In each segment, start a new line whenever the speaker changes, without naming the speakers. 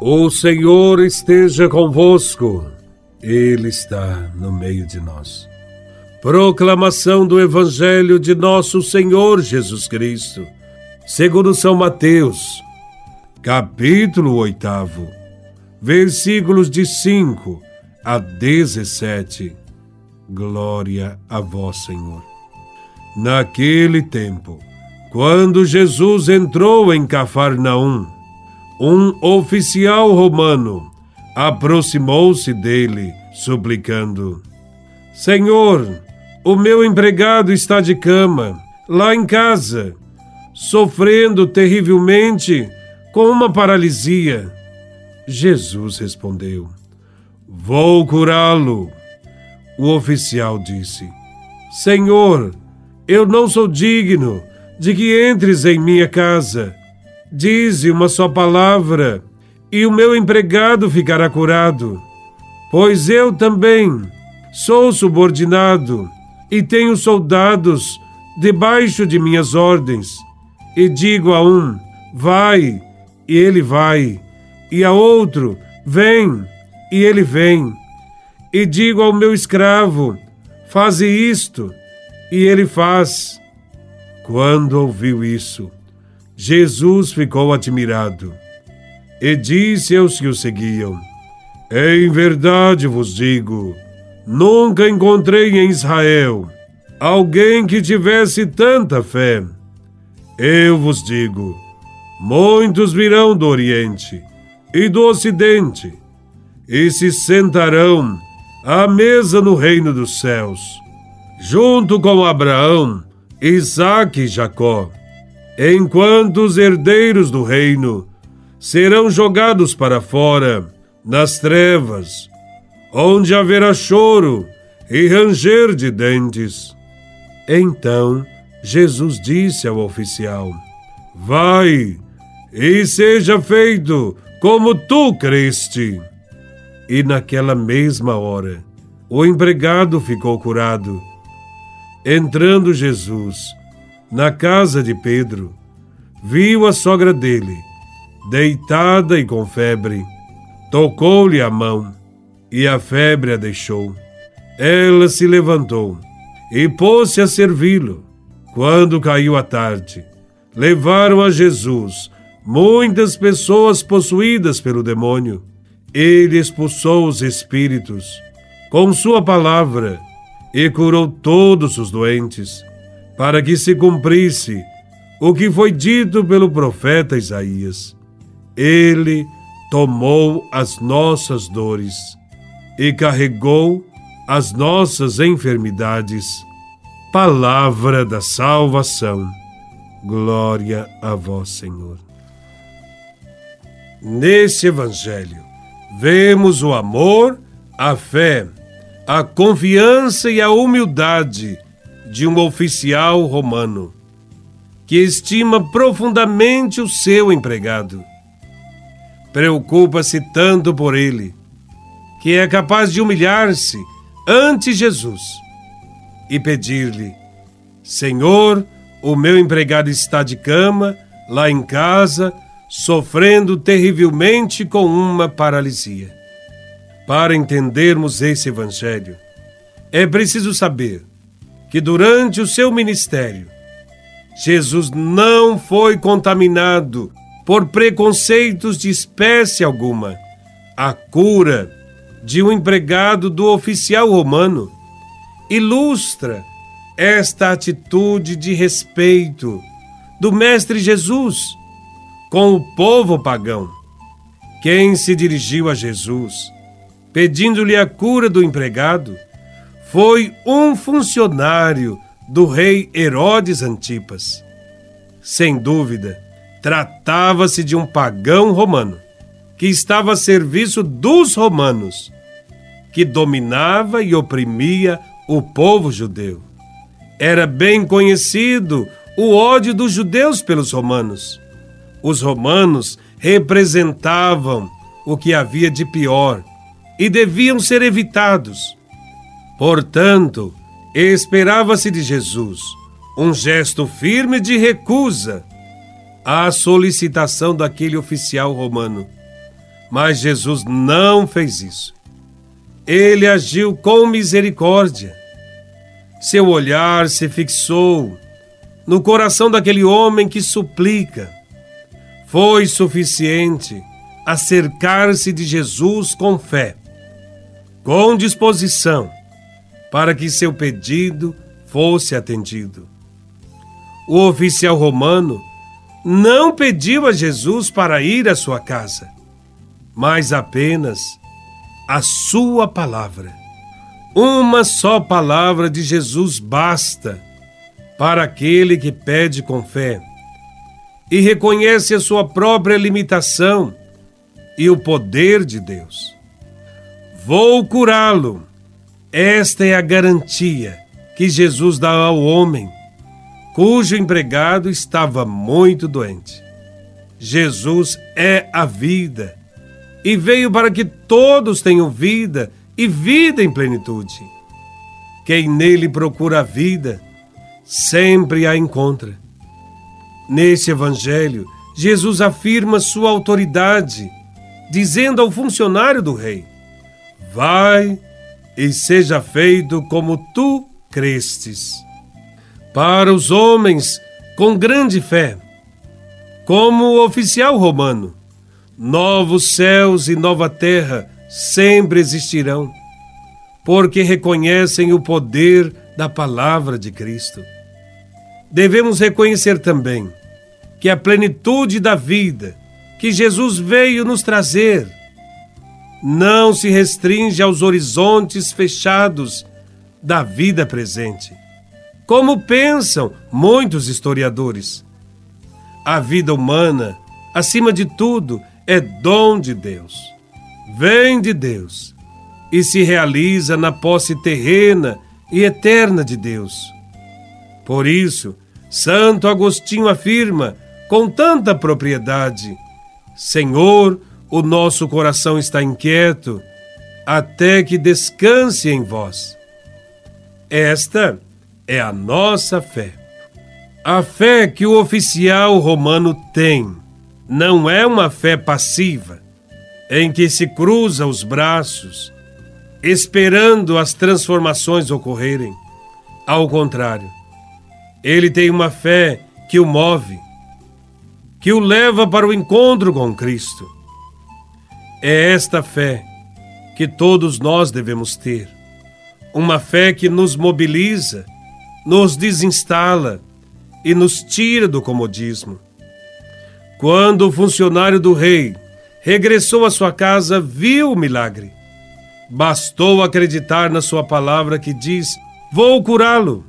O Senhor esteja convosco, Ele está no meio de nós. Proclamação do Evangelho de Nosso Senhor Jesus Cristo, segundo São Mateus, capítulo 8, versículos de 5 a 17. Glória a Vós, Senhor. Naquele tempo, quando Jesus entrou em Cafarnaum, um oficial romano aproximou-se dele, suplicando: Senhor, o meu empregado está de cama, lá em casa, sofrendo terrivelmente com uma paralisia. Jesus respondeu: Vou curá-lo. O oficial disse: Senhor, eu não sou digno de que entres em minha casa Dize uma só palavra, e o meu empregado ficará curado. Pois eu também sou subordinado e tenho soldados debaixo de minhas ordens. E digo a um: vai, e ele vai, e a outro: vem, e ele vem. E digo ao meu escravo: faze isto, e ele faz. Quando ouviu isso, Jesus ficou admirado e disse aos que o seguiam: Em verdade vos digo, nunca encontrei em Israel alguém que tivesse tanta fé. Eu vos digo: muitos virão do Oriente e do Ocidente e se sentarão à mesa no reino dos céus, junto com Abraão, Isaque e Jacó enquanto os herdeiros do reino serão jogados para fora, nas trevas, onde haverá choro e ranger de dentes. Então Jesus disse ao oficial: Vai e seja feito como tu creste. E naquela mesma hora, o empregado ficou curado. Entrando Jesus, na casa de Pedro, viu a sogra dele, deitada e com febre. Tocou-lhe a mão e a febre a deixou. Ela se levantou e pôs-se a servi-lo. Quando caiu a tarde, levaram a Jesus muitas pessoas possuídas pelo demônio. Ele expulsou os espíritos com sua palavra e curou todos os doentes para que se cumprisse o que foi dito pelo profeta Isaías. Ele tomou as nossas dores e carregou as nossas enfermidades. Palavra da salvação. Glória a vós, Senhor. Nesse Evangelho, vemos o amor, a fé, a confiança e a humildade de um oficial romano que estima profundamente o seu empregado. Preocupa-se tanto por ele que é capaz de humilhar-se ante Jesus e pedir-lhe: Senhor, o meu empregado está de cama, lá em casa, sofrendo terrivelmente com uma paralisia. Para entendermos esse evangelho, é preciso saber que durante o seu ministério, Jesus não foi contaminado por preconceitos de espécie alguma. A cura de um empregado do oficial romano ilustra esta atitude de respeito do Mestre Jesus com o povo pagão. Quem se dirigiu a Jesus pedindo-lhe a cura do empregado foi um funcionário do rei Herodes Antipas. Sem dúvida, tratava-se de um pagão romano que estava a serviço dos romanos, que dominava e oprimia o povo judeu. Era bem conhecido o ódio dos judeus pelos romanos. Os romanos representavam o que havia de pior e deviam ser evitados. Portanto, esperava-se de Jesus um gesto firme de recusa à solicitação daquele oficial romano. Mas Jesus não fez isso. Ele agiu com misericórdia. Seu olhar se fixou no coração daquele homem que suplica. Foi suficiente acercar-se de Jesus com fé, com disposição, para que seu pedido fosse atendido. O oficial romano não pediu a Jesus para ir à sua casa, mas apenas a sua palavra. Uma só palavra de Jesus basta para aquele que pede com fé e reconhece a sua própria limitação e o poder de Deus. Vou curá-lo. Esta é a garantia que Jesus dá ao homem, cujo empregado estava muito doente. Jesus é a vida e veio para que todos tenham vida e vida em plenitude. Quem nele procura a vida, sempre a encontra. Nesse evangelho, Jesus afirma sua autoridade, dizendo ao funcionário do rei: Vai e seja feito como tu crestes. Para os homens com grande fé, como o oficial romano, novos céus e nova terra sempre existirão, porque reconhecem o poder da palavra de Cristo. Devemos reconhecer também que a plenitude da vida que Jesus veio nos trazer não se restringe aos horizontes fechados da vida presente, como pensam muitos historiadores. A vida humana, acima de tudo, é dom de Deus. Vem de Deus e se realiza na posse terrena e eterna de Deus. Por isso, Santo Agostinho afirma com tanta propriedade: Senhor, o nosso coração está inquieto, até que descanse em vós. Esta é a nossa fé. A fé que o oficial romano tem não é uma fé passiva, em que se cruza os braços, esperando as transformações ocorrerem. Ao contrário, ele tem uma fé que o move, que o leva para o encontro com Cristo. É esta fé que todos nós devemos ter. Uma fé que nos mobiliza, nos desinstala e nos tira do comodismo. Quando o funcionário do rei regressou à sua casa, viu o milagre. Bastou acreditar na sua palavra que diz: Vou curá-lo.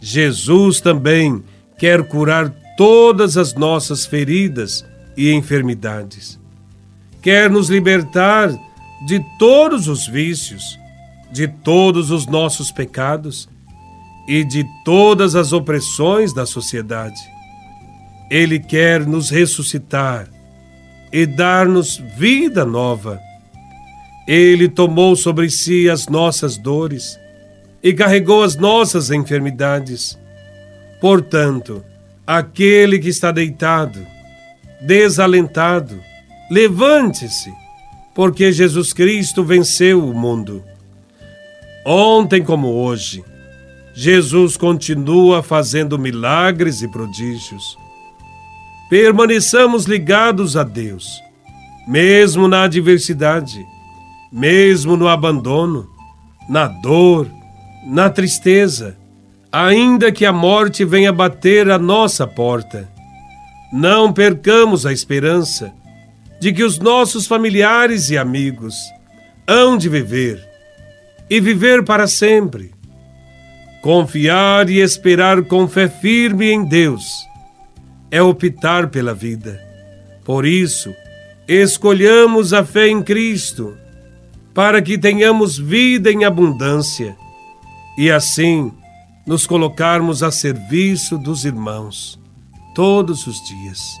Jesus também quer curar todas as nossas feridas e enfermidades. Quer nos libertar de todos os vícios, de todos os nossos pecados e de todas as opressões da sociedade. Ele quer nos ressuscitar e dar-nos vida nova. Ele tomou sobre si as nossas dores e carregou as nossas enfermidades. Portanto, aquele que está deitado, desalentado, levante-se, porque Jesus Cristo venceu o mundo. Ontem como hoje, Jesus continua fazendo milagres e prodígios. Permaneçamos ligados a Deus, mesmo na adversidade, mesmo no abandono, na dor, na tristeza, ainda que a morte venha bater a nossa porta. Não percamos a esperança de que os nossos familiares e amigos hão de viver e viver para sempre. Confiar e esperar com fé firme em Deus é optar pela vida. Por isso, escolhamos a fé em Cristo, para que tenhamos vida em abundância e assim nos colocarmos a serviço dos irmãos todos os dias.